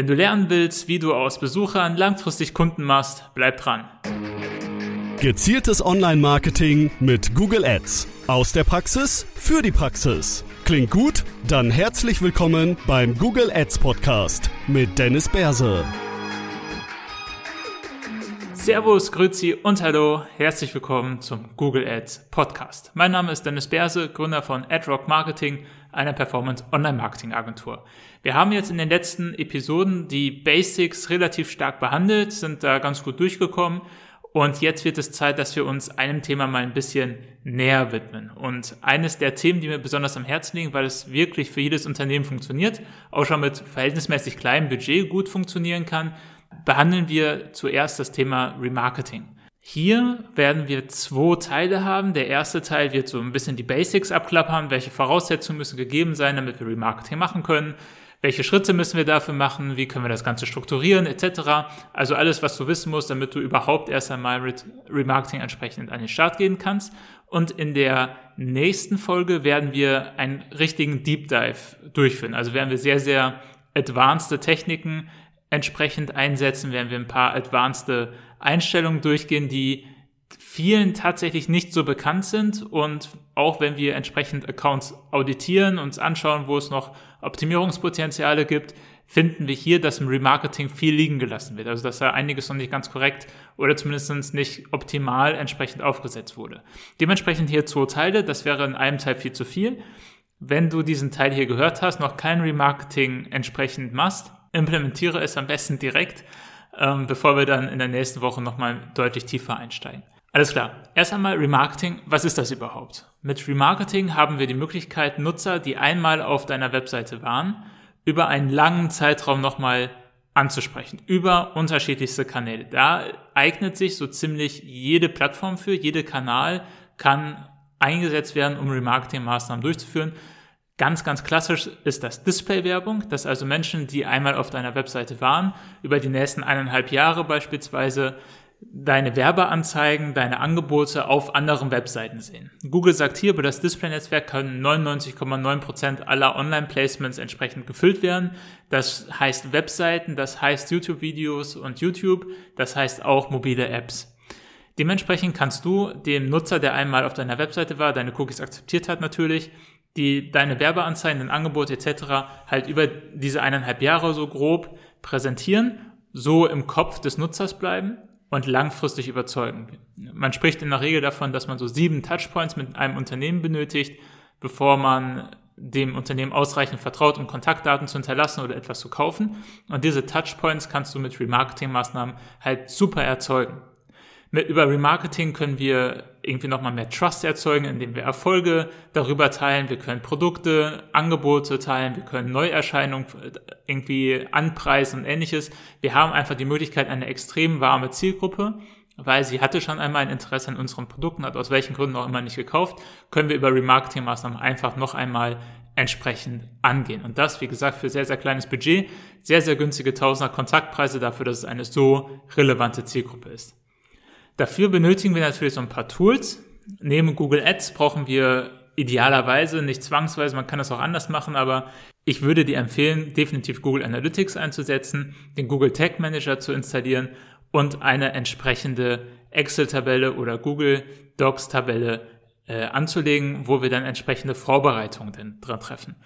Wenn du lernen willst, wie du aus Besuchern langfristig Kunden machst, bleib dran. Gezieltes Online-Marketing mit Google Ads. Aus der Praxis für die Praxis. Klingt gut? Dann herzlich willkommen beim Google Ads Podcast mit Dennis Berse. Servus, Grüezi und Hallo. Herzlich willkommen zum Google Ads Podcast. Mein Name ist Dennis Berse, Gründer von AdRock Marketing einer Performance-Online-Marketing-Agentur. Wir haben jetzt in den letzten Episoden die Basics relativ stark behandelt, sind da ganz gut durchgekommen und jetzt wird es Zeit, dass wir uns einem Thema mal ein bisschen näher widmen. Und eines der Themen, die mir besonders am Herzen liegen, weil es wirklich für jedes Unternehmen funktioniert, auch schon mit verhältnismäßig kleinem Budget gut funktionieren kann, behandeln wir zuerst das Thema Remarketing. Hier werden wir zwei Teile haben. Der erste Teil wird so ein bisschen die Basics abklappern. Welche Voraussetzungen müssen gegeben sein, damit wir Remarketing machen können? Welche Schritte müssen wir dafür machen? Wie können wir das Ganze strukturieren, etc. Also alles, was du wissen musst, damit du überhaupt erst einmal mit Remarketing entsprechend an den Start gehen kannst. Und in der nächsten Folge werden wir einen richtigen Deep Dive durchführen. Also werden wir sehr, sehr advanced Techniken entsprechend einsetzen, werden wir ein paar advanced Einstellungen durchgehen, die vielen tatsächlich nicht so bekannt sind und auch wenn wir entsprechend Accounts auditieren, uns anschauen, wo es noch Optimierungspotenziale gibt, finden wir hier, dass im Remarketing viel liegen gelassen wird. Also dass da einiges noch nicht ganz korrekt oder zumindest nicht optimal entsprechend aufgesetzt wurde. Dementsprechend hier zwei Teile, das wäre in einem Teil viel zu viel. Wenn du diesen Teil hier gehört hast, noch kein Remarketing entsprechend machst, implementiere es am besten direkt, ähm, bevor wir dann in der nächsten Woche nochmal deutlich tiefer einsteigen. Alles klar. Erst einmal Remarketing. Was ist das überhaupt? Mit Remarketing haben wir die Möglichkeit, Nutzer, die einmal auf deiner Webseite waren, über einen langen Zeitraum nochmal anzusprechen, über unterschiedlichste Kanäle. Da eignet sich so ziemlich jede Plattform für, jede Kanal kann eingesetzt werden, um Remarketing-Maßnahmen durchzuführen. Ganz, ganz klassisch ist das Display-Werbung, dass also Menschen, die einmal auf deiner Webseite waren, über die nächsten eineinhalb Jahre beispielsweise deine Werbeanzeigen, deine Angebote auf anderen Webseiten sehen. Google sagt hier, über das Display-Netzwerk können 99,9% aller Online-Placements entsprechend gefüllt werden. Das heißt Webseiten, das heißt YouTube-Videos und YouTube, das heißt auch mobile Apps. Dementsprechend kannst du dem Nutzer, der einmal auf deiner Webseite war, deine Cookies akzeptiert hat natürlich, die deine Werbeanzeigen, dein Angebot etc. halt über diese eineinhalb Jahre so grob präsentieren, so im Kopf des Nutzers bleiben und langfristig überzeugen. Man spricht in der Regel davon, dass man so sieben Touchpoints mit einem Unternehmen benötigt, bevor man dem Unternehmen ausreichend vertraut, um Kontaktdaten zu hinterlassen oder etwas zu kaufen. Und diese Touchpoints kannst du mit Remarketing-Maßnahmen halt super erzeugen. Mit, über Remarketing können wir irgendwie nochmal mehr Trust erzeugen, indem wir Erfolge darüber teilen. Wir können Produkte, Angebote teilen. Wir können Neuerscheinungen äh, irgendwie anpreisen und ähnliches. Wir haben einfach die Möglichkeit, eine extrem warme Zielgruppe, weil sie hatte schon einmal ein Interesse an unseren Produkten, hat aus welchen Gründen auch immer nicht gekauft, können wir über Remarketing-Maßnahmen einfach noch einmal entsprechend angehen. Und das, wie gesagt, für sehr, sehr kleines Budget, sehr, sehr günstige Tausender Kontaktpreise dafür, dass es eine so relevante Zielgruppe ist. Dafür benötigen wir natürlich so ein paar Tools. Neben Google Ads brauchen wir idealerweise, nicht zwangsweise, man kann das auch anders machen, aber ich würde dir empfehlen, definitiv Google Analytics einzusetzen, den Google Tag Manager zu installieren und eine entsprechende Excel-Tabelle oder Google Docs-Tabelle äh, anzulegen, wo wir dann entsprechende Vorbereitungen dran treffen.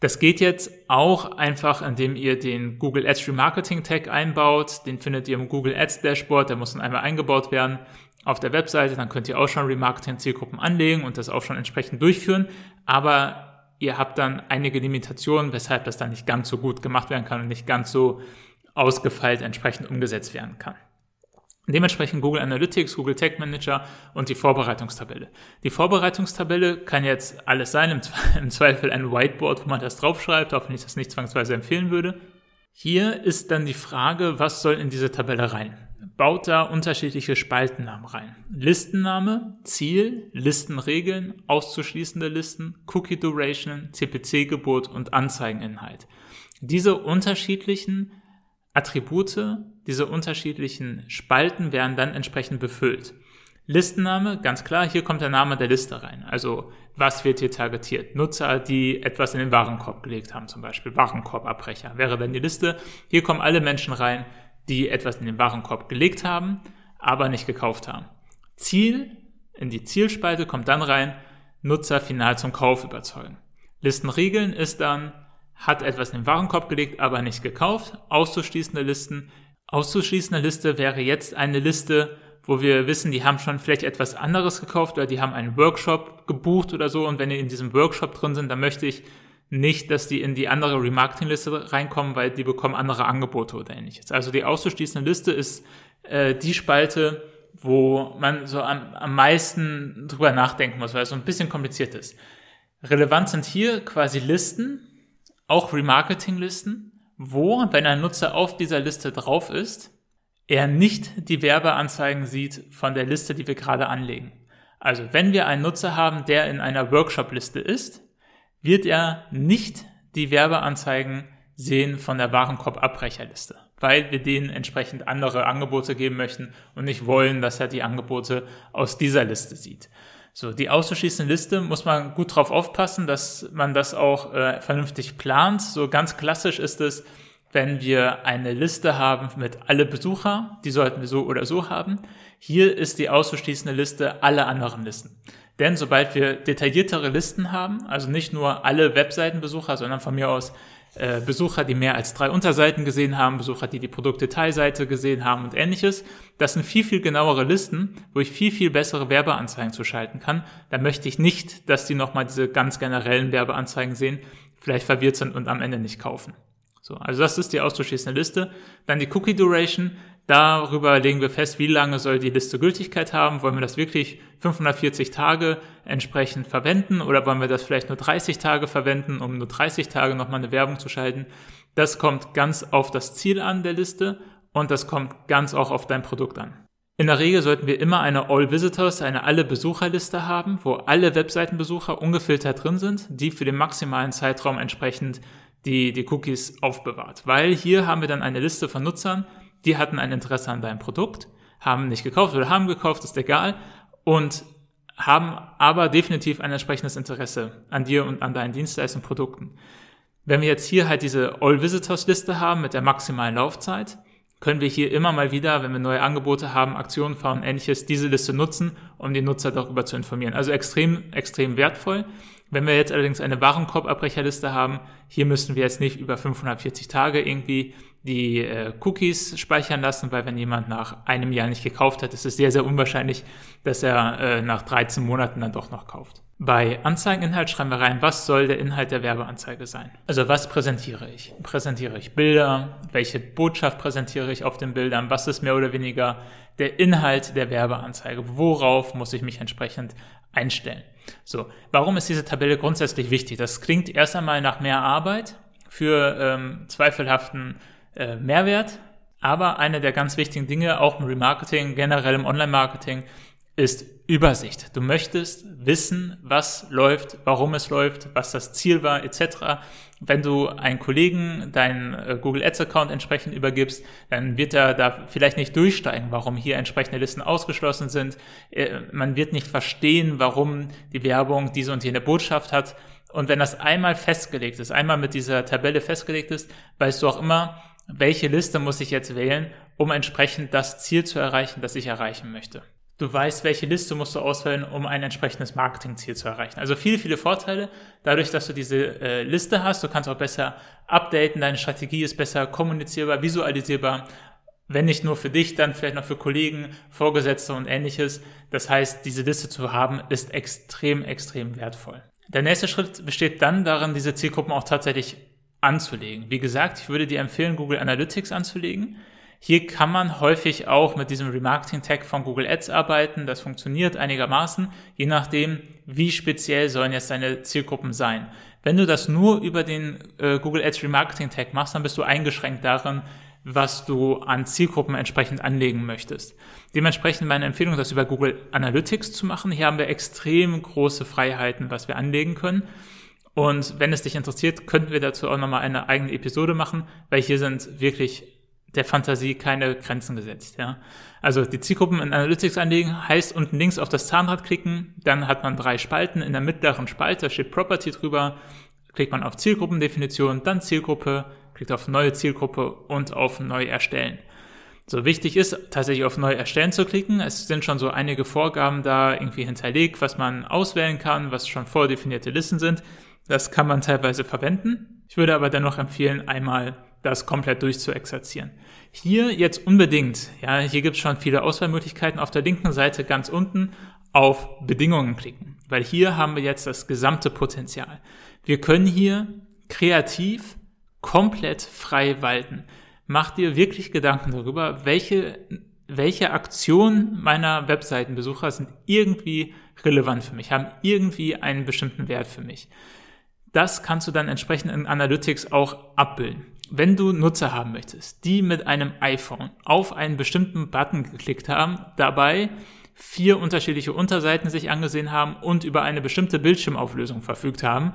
Das geht jetzt auch einfach, indem ihr den Google Ads Remarketing Tag einbaut. Den findet ihr im Google Ads Dashboard. Der muss dann einmal eingebaut werden auf der Webseite. Dann könnt ihr auch schon Remarketing Zielgruppen anlegen und das auch schon entsprechend durchführen. Aber ihr habt dann einige Limitationen, weshalb das dann nicht ganz so gut gemacht werden kann und nicht ganz so ausgefeilt entsprechend umgesetzt werden kann. Dementsprechend Google Analytics, Google Tag Manager und die Vorbereitungstabelle. Die Vorbereitungstabelle kann jetzt alles sein, im, Zweifel ein Whiteboard, wo man das draufschreibt, auch wenn ich das nicht zwangsweise empfehlen würde. Hier ist dann die Frage, was soll in diese Tabelle rein? Baut da unterschiedliche Spaltennamen rein. Listenname, Ziel, Listenregeln, auszuschließende Listen, Cookie Duration, CPC-Gebot und Anzeigeninhalt. Diese unterschiedlichen Attribute, diese unterschiedlichen Spalten werden dann entsprechend befüllt. Listenname, ganz klar, hier kommt der Name der Liste rein. Also was wird hier targetiert? Nutzer, die etwas in den Warenkorb gelegt haben, zum Beispiel Warenkorbabbrecher, wäre dann die Liste. Hier kommen alle Menschen rein, die etwas in den Warenkorb gelegt haben, aber nicht gekauft haben. Ziel, in die Zielspalte kommt dann rein, Nutzer final zum Kauf überzeugen. Listenregeln ist dann, hat etwas in den Warenkorb gelegt, aber nicht gekauft. Auszuschließende Listen. Auszuschließende Liste wäre jetzt eine Liste, wo wir wissen, die haben schon vielleicht etwas anderes gekauft oder die haben einen Workshop gebucht oder so. Und wenn die in diesem Workshop drin sind, dann möchte ich nicht, dass die in die andere Remarketing-Liste reinkommen, weil die bekommen andere Angebote oder ähnliches. Also die auszuschließende Liste ist äh, die Spalte, wo man so am, am meisten drüber nachdenken muss, weil es so ein bisschen kompliziert ist. Relevant sind hier quasi Listen, auch Remarketing-Listen, wo, wenn ein Nutzer auf dieser Liste drauf ist, er nicht die Werbeanzeigen sieht von der Liste, die wir gerade anlegen. Also wenn wir einen Nutzer haben, der in einer Workshop-Liste ist, wird er nicht die Werbeanzeigen sehen von der Warenkorb-Abbrecherliste, weil wir denen entsprechend andere Angebote geben möchten und nicht wollen, dass er die Angebote aus dieser Liste sieht. So, die auszuschließende Liste muss man gut drauf aufpassen, dass man das auch äh, vernünftig plant. So ganz klassisch ist es, wenn wir eine Liste haben mit alle Besucher, die sollten wir so oder so haben. Hier ist die auszuschließende Liste alle anderen Listen. Denn sobald wir detailliertere Listen haben, also nicht nur alle Webseitenbesucher, sondern von mir aus äh, Besucher, die mehr als drei Unterseiten gesehen haben, Besucher, die die Produktdetailseite gesehen haben und ähnliches. Das sind viel, viel genauere Listen, wo ich viel, viel bessere Werbeanzeigen zuschalten kann. Da möchte ich nicht, dass die nochmal diese ganz generellen Werbeanzeigen sehen, vielleicht verwirrt sind und am Ende nicht kaufen. So, also das ist die auszuschließende Liste. Dann die Cookie Duration. Darüber legen wir fest, wie lange soll die Liste Gültigkeit haben. Wollen wir das wirklich 540 Tage entsprechend verwenden oder wollen wir das vielleicht nur 30 Tage verwenden, um nur 30 Tage nochmal eine Werbung zu schalten? Das kommt ganz auf das Ziel an der Liste und das kommt ganz auch auf dein Produkt an. In der Regel sollten wir immer eine All Visitors, eine alle Besucherliste haben, wo alle Webseitenbesucher ungefiltert drin sind, die für den maximalen Zeitraum entsprechend die, die Cookies aufbewahrt. Weil hier haben wir dann eine Liste von Nutzern, die hatten ein Interesse an deinem Produkt, haben nicht gekauft oder haben gekauft, ist egal, und haben aber definitiv ein entsprechendes Interesse an dir und an deinen Dienstleistungen und Produkten. Wenn wir jetzt hier halt diese All Visitors Liste haben mit der maximalen Laufzeit, können wir hier immer mal wieder, wenn wir neue Angebote haben, Aktionen fahren, ähnliches, diese Liste nutzen, um die Nutzer darüber zu informieren. Also extrem, extrem wertvoll. Wenn wir jetzt allerdings eine Warenkorbabbrecherliste haben, hier müssen wir jetzt nicht über 540 Tage irgendwie die äh, Cookies speichern lassen, weil wenn jemand nach einem Jahr nicht gekauft hat, ist es sehr, sehr unwahrscheinlich, dass er äh, nach 13 Monaten dann doch noch kauft. Bei Anzeigeninhalt schreiben wir rein, was soll der Inhalt der Werbeanzeige sein? Also was präsentiere ich? Präsentiere ich Bilder? Welche Botschaft präsentiere ich auf den Bildern? Was ist mehr oder weniger der Inhalt der Werbeanzeige? Worauf muss ich mich entsprechend einstellen? So, warum ist diese Tabelle grundsätzlich wichtig? Das klingt erst einmal nach mehr Arbeit für ähm, zweifelhaften äh, Mehrwert, aber eine der ganz wichtigen Dinge, auch im Remarketing, generell im Online-Marketing, ist Übersicht. Du möchtest wissen, was läuft, warum es läuft, was das Ziel war, etc. Wenn du einen Kollegen deinen äh, Google Ads Account entsprechend übergibst, dann wird er da vielleicht nicht durchsteigen, warum hier entsprechende Listen ausgeschlossen sind. Äh, man wird nicht verstehen, warum die Werbung diese und jene Botschaft hat. Und wenn das einmal festgelegt ist, einmal mit dieser Tabelle festgelegt ist, weißt du auch immer, welche Liste muss ich jetzt wählen, um entsprechend das Ziel zu erreichen, das ich erreichen möchte. Du weißt, welche Liste musst du auswählen, um ein entsprechendes Marketingziel zu erreichen. Also viele, viele Vorteile. Dadurch, dass du diese äh, Liste hast, du kannst auch besser updaten, deine Strategie ist besser kommunizierbar, visualisierbar. Wenn nicht nur für dich, dann vielleicht noch für Kollegen, Vorgesetzte und ähnliches. Das heißt, diese Liste zu haben, ist extrem, extrem wertvoll. Der nächste Schritt besteht dann darin, diese Zielgruppen auch tatsächlich anzulegen. Wie gesagt, ich würde dir empfehlen, Google Analytics anzulegen. Hier kann man häufig auch mit diesem Remarketing-Tag von Google Ads arbeiten. Das funktioniert einigermaßen, je nachdem, wie speziell sollen jetzt deine Zielgruppen sein. Wenn du das nur über den äh, Google Ads Remarketing-Tag machst, dann bist du eingeschränkt darin, was du an Zielgruppen entsprechend anlegen möchtest. Dementsprechend meine Empfehlung, das über Google Analytics zu machen. Hier haben wir extrem große Freiheiten, was wir anlegen können. Und wenn es dich interessiert, könnten wir dazu auch nochmal eine eigene Episode machen, weil hier sind wirklich der Fantasie keine Grenzen gesetzt. Ja? Also die Zielgruppen in Analytics anlegen heißt unten links auf das Zahnrad klicken, dann hat man drei Spalten. In der mittleren Spalte steht Property drüber, klickt man auf Zielgruppendefinition, dann Zielgruppe, klickt auf neue Zielgruppe und auf neu erstellen. So wichtig ist tatsächlich auf neu erstellen zu klicken. Es sind schon so einige Vorgaben da irgendwie hinterlegt, was man auswählen kann, was schon vordefinierte Listen sind. Das kann man teilweise verwenden. Ich würde aber dennoch empfehlen, einmal das komplett durchzuexerzieren. Hier jetzt unbedingt, ja, hier gibt es schon viele Auswahlmöglichkeiten. Auf der linken Seite ganz unten auf Bedingungen klicken, weil hier haben wir jetzt das gesamte Potenzial. Wir können hier kreativ komplett frei walten. Mach dir wirklich Gedanken darüber, welche, welche Aktionen meiner Webseitenbesucher sind irgendwie relevant für mich, haben irgendwie einen bestimmten Wert für mich. Das kannst du dann entsprechend in Analytics auch abbilden. Wenn du Nutzer haben möchtest, die mit einem iPhone auf einen bestimmten Button geklickt haben, dabei vier unterschiedliche Unterseiten sich angesehen haben und über eine bestimmte Bildschirmauflösung verfügt haben,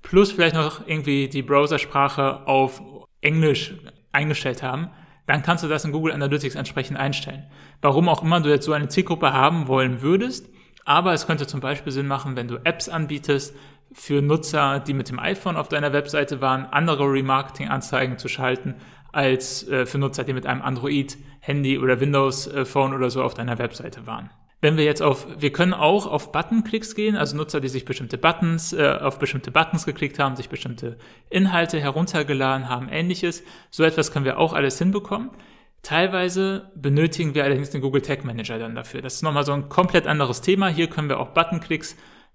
plus vielleicht noch irgendwie die Browsersprache auf Englisch eingestellt haben, dann kannst du das in Google Analytics entsprechend einstellen. Warum auch immer du jetzt so eine Zielgruppe haben wollen würdest, aber es könnte zum Beispiel Sinn machen, wenn du Apps anbietest für Nutzer, die mit dem iPhone auf deiner Webseite waren, andere Remarketing-Anzeigen zu schalten, als äh, für Nutzer, die mit einem Android-Handy oder Windows-Phone oder so auf deiner Webseite waren. Wenn wir jetzt auf, wir können auch auf Button-Klicks gehen, also Nutzer, die sich bestimmte Buttons, äh, auf bestimmte Buttons geklickt haben, sich bestimmte Inhalte heruntergeladen haben, ähnliches. So etwas können wir auch alles hinbekommen. Teilweise benötigen wir allerdings den Google Tag Manager dann dafür. Das ist nochmal so ein komplett anderes Thema. Hier können wir auch Button-Klicks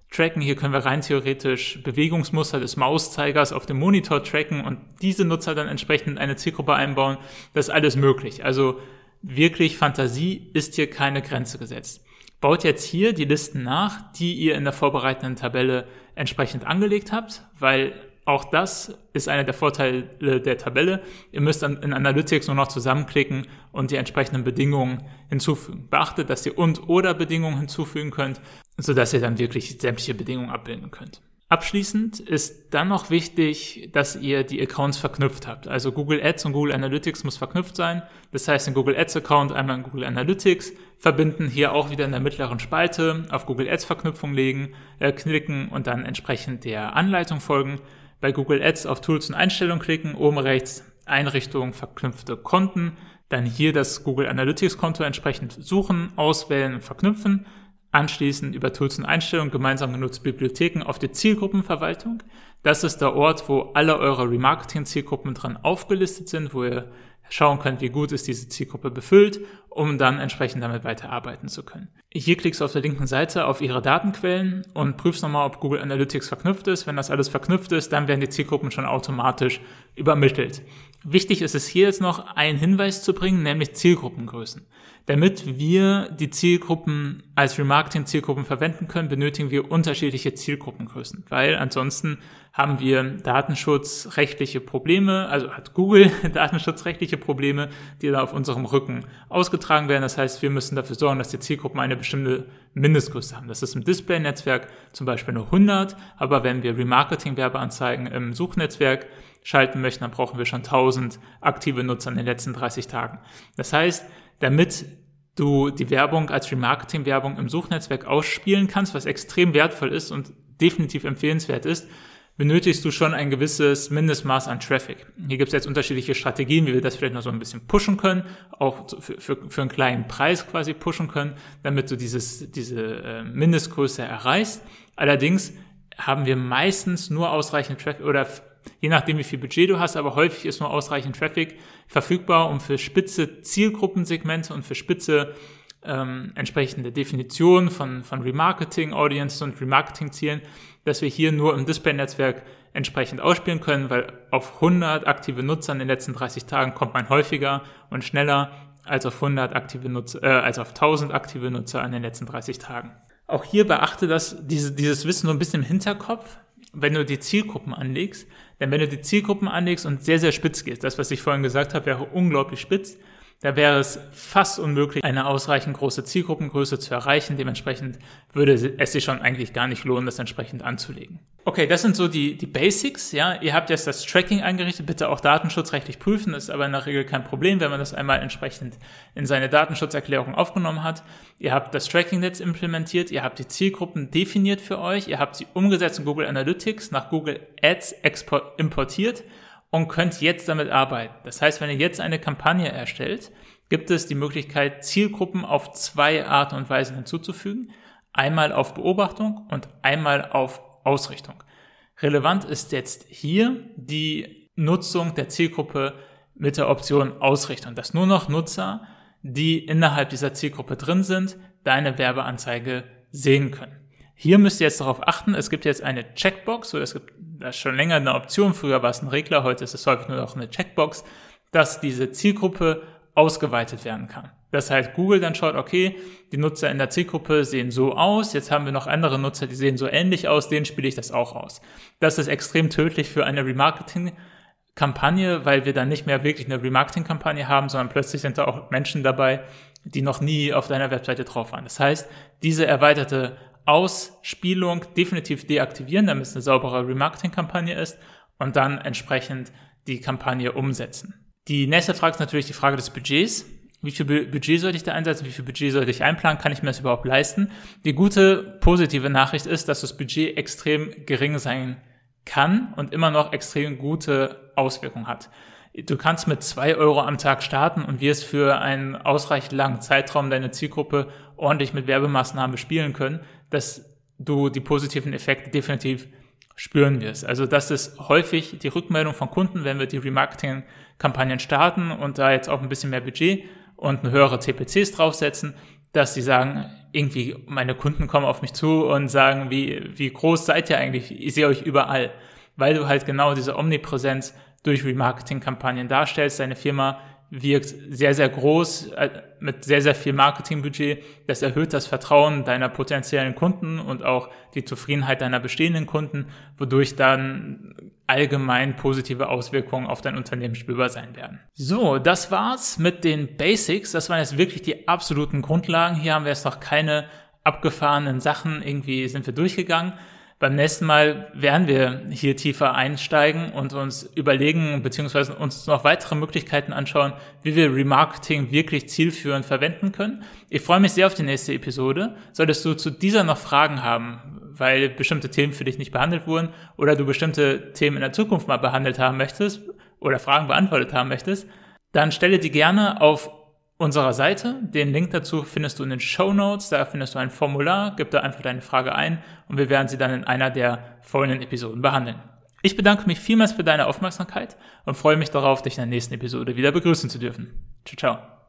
tracken. Hier können wir rein theoretisch Bewegungsmuster des Mauszeigers auf dem Monitor tracken und diese Nutzer dann entsprechend in eine Zielgruppe einbauen. Das ist alles möglich. Also wirklich Fantasie ist hier keine Grenze gesetzt. Baut jetzt hier die Listen nach, die ihr in der vorbereitenden Tabelle entsprechend angelegt habt, weil auch das ist einer der Vorteile der Tabelle. Ihr müsst in Analytics nur noch zusammenklicken und die entsprechenden Bedingungen hinzufügen. Beachtet, dass ihr und oder Bedingungen hinzufügen könnt, sodass ihr dann wirklich sämtliche Bedingungen abbilden könnt. Abschließend ist dann noch wichtig, dass ihr die Accounts verknüpft habt. Also Google Ads und Google Analytics muss verknüpft sein. Das heißt, den Google Ads Account einmal in Google Analytics verbinden, hier auch wieder in der mittleren Spalte auf Google Ads Verknüpfung legen, äh, klicken und dann entsprechend der Anleitung folgen. Bei Google Ads auf Tools und Einstellungen klicken, oben rechts Einrichtungen verknüpfte Konten, dann hier das Google Analytics Konto entsprechend suchen, auswählen und verknüpfen Anschließend über Tools und Einstellungen gemeinsam genutzte Bibliotheken auf die Zielgruppenverwaltung. Das ist der Ort, wo alle eure Remarketing-Zielgruppen dran aufgelistet sind, wo ihr schauen könnt, wie gut ist diese Zielgruppe befüllt, um dann entsprechend damit weiterarbeiten zu können. Hier klickst du auf der linken Seite auf ihre Datenquellen und prüfst nochmal, ob Google Analytics verknüpft ist. Wenn das alles verknüpft ist, dann werden die Zielgruppen schon automatisch übermittelt. Wichtig ist es hier jetzt noch, einen Hinweis zu bringen, nämlich Zielgruppengrößen. Damit wir die Zielgruppen als Remarketing-Zielgruppen verwenden können, benötigen wir unterschiedliche Zielgruppengrößen, weil ansonsten haben wir datenschutzrechtliche Probleme, also hat Google datenschutzrechtliche Probleme, die da auf unserem Rücken ausgetragen werden. Das heißt, wir müssen dafür sorgen, dass die Zielgruppen eine bestimmte Mindestgröße haben. Das ist im Display-Netzwerk zum Beispiel nur 100, aber wenn wir Remarketing-Werbeanzeigen im Suchnetzwerk schalten möchten, dann brauchen wir schon 1000 aktive Nutzer in den letzten 30 Tagen. Das heißt, damit du die Werbung als Remarketing-Werbung im Suchnetzwerk ausspielen kannst, was extrem wertvoll ist und definitiv empfehlenswert ist, benötigst du schon ein gewisses Mindestmaß an Traffic. Hier gibt es jetzt unterschiedliche Strategien, wie wir das vielleicht noch so ein bisschen pushen können, auch für, für, für einen kleinen Preis quasi pushen können, damit du dieses, diese äh, Mindestgröße erreichst. Allerdings haben wir meistens nur ausreichend Traffic oder je nachdem, wie viel Budget du hast, aber häufig ist nur ausreichend Traffic verfügbar, um für spitze Zielgruppensegmente und für spitze ähm, entsprechende Definitionen von, von Remarketing, Audiences und Remarketing-Zielen, dass wir hier nur im Display-Netzwerk entsprechend ausspielen können, weil auf 100 aktive Nutzer in den letzten 30 Tagen kommt man häufiger und schneller als auf 100 aktive Nutzer, äh, als auf 1000 aktive Nutzer in den letzten 30 Tagen. Auch hier beachte das, diese, dieses Wissen so ein bisschen im Hinterkopf, wenn du die Zielgruppen anlegst. Denn wenn du die Zielgruppen anlegst und sehr, sehr spitz gehst, das, was ich vorhin gesagt habe, wäre unglaublich spitz, Da wäre es fast unmöglich, eine ausreichend große Zielgruppengröße zu erreichen. Dementsprechend würde es sich schon eigentlich gar nicht lohnen, das entsprechend anzulegen. Okay, das sind so die, die Basics. Ja, ihr habt jetzt das Tracking eingerichtet. Bitte auch datenschutzrechtlich prüfen. Das ist aber in der Regel kein Problem, wenn man das einmal entsprechend in seine Datenschutzerklärung aufgenommen hat. Ihr habt das Tracking-Netz implementiert. Ihr habt die Zielgruppen definiert für euch. Ihr habt sie umgesetzt in Google Analytics, nach Google Ads export, importiert und könnt jetzt damit arbeiten. Das heißt, wenn ihr jetzt eine Kampagne erstellt, gibt es die Möglichkeit, Zielgruppen auf zwei Arten und Weisen hinzuzufügen. Einmal auf Beobachtung und einmal auf Ausrichtung. Relevant ist jetzt hier die Nutzung der Zielgruppe mit der Option Ausrichtung, dass nur noch Nutzer, die innerhalb dieser Zielgruppe drin sind, deine Werbeanzeige sehen können. Hier müsst ihr jetzt darauf achten, es gibt jetzt eine Checkbox, so es gibt das schon länger eine Option, früher war es ein Regler, heute ist es häufig nur noch eine Checkbox, dass diese Zielgruppe ausgeweitet werden kann. Das heißt, Google dann schaut, okay, die Nutzer in der Zielgruppe sehen so aus, jetzt haben wir noch andere Nutzer, die sehen so ähnlich aus, denen spiele ich das auch aus. Das ist extrem tödlich für eine Remarketing-Kampagne, weil wir dann nicht mehr wirklich eine Remarketing-Kampagne haben, sondern plötzlich sind da auch Menschen dabei, die noch nie auf deiner Webseite drauf waren. Das heißt, diese erweiterte Ausspielung definitiv deaktivieren, damit es eine saubere Remarketing-Kampagne ist und dann entsprechend die Kampagne umsetzen. Die nächste Frage ist natürlich die Frage des Budgets. Wie viel Budget sollte ich da einsetzen? Wie viel Budget sollte ich einplanen? Kann ich mir das überhaupt leisten? Die gute, positive Nachricht ist, dass das Budget extrem gering sein kann und immer noch extrem gute Auswirkungen hat. Du kannst mit zwei Euro am Tag starten und wirst für einen ausreichend langen Zeitraum deine Zielgruppe ordentlich mit Werbemaßnahmen bespielen können, dass du die positiven Effekte definitiv spüren wirst. Also das ist häufig die Rückmeldung von Kunden, wenn wir die Remarketing-Kampagnen starten und da jetzt auch ein bisschen mehr Budget und eine höhere CPCs draufsetzen, dass sie sagen, irgendwie meine Kunden kommen auf mich zu und sagen, wie, wie groß seid ihr eigentlich? Ich sehe euch überall, weil du halt genau diese Omnipräsenz durch Remarketing-Kampagnen darstellst, deine Firma wirkt sehr, sehr groß äh, mit sehr, sehr viel Marketingbudget. Das erhöht das Vertrauen deiner potenziellen Kunden und auch die Zufriedenheit deiner bestehenden Kunden, wodurch dann allgemein positive Auswirkungen auf dein Unternehmen spürbar sein werden. So, das war's mit den Basics. Das waren jetzt wirklich die absoluten Grundlagen. Hier haben wir jetzt noch keine abgefahrenen Sachen irgendwie sind wir durchgegangen. Beim nächsten Mal werden wir hier tiefer einsteigen und uns überlegen bzw. uns noch weitere Möglichkeiten anschauen, wie wir Remarketing wirklich zielführend verwenden können. Ich freue mich sehr auf die nächste Episode. Solltest du zu dieser noch Fragen haben, weil bestimmte Themen für dich nicht behandelt wurden oder du bestimmte Themen in der Zukunft mal behandelt haben möchtest oder Fragen beantwortet haben möchtest, dann stelle die gerne auf unserer Seite. Den Link dazu findest du in den Show Notes. Da findest du ein Formular, gib da einfach deine Frage ein und wir werden sie dann in einer der folgenden Episoden behandeln. Ich bedanke mich vielmals für deine Aufmerksamkeit und freue mich darauf, dich in der nächsten Episode wieder begrüßen zu dürfen. Ciao, ciao.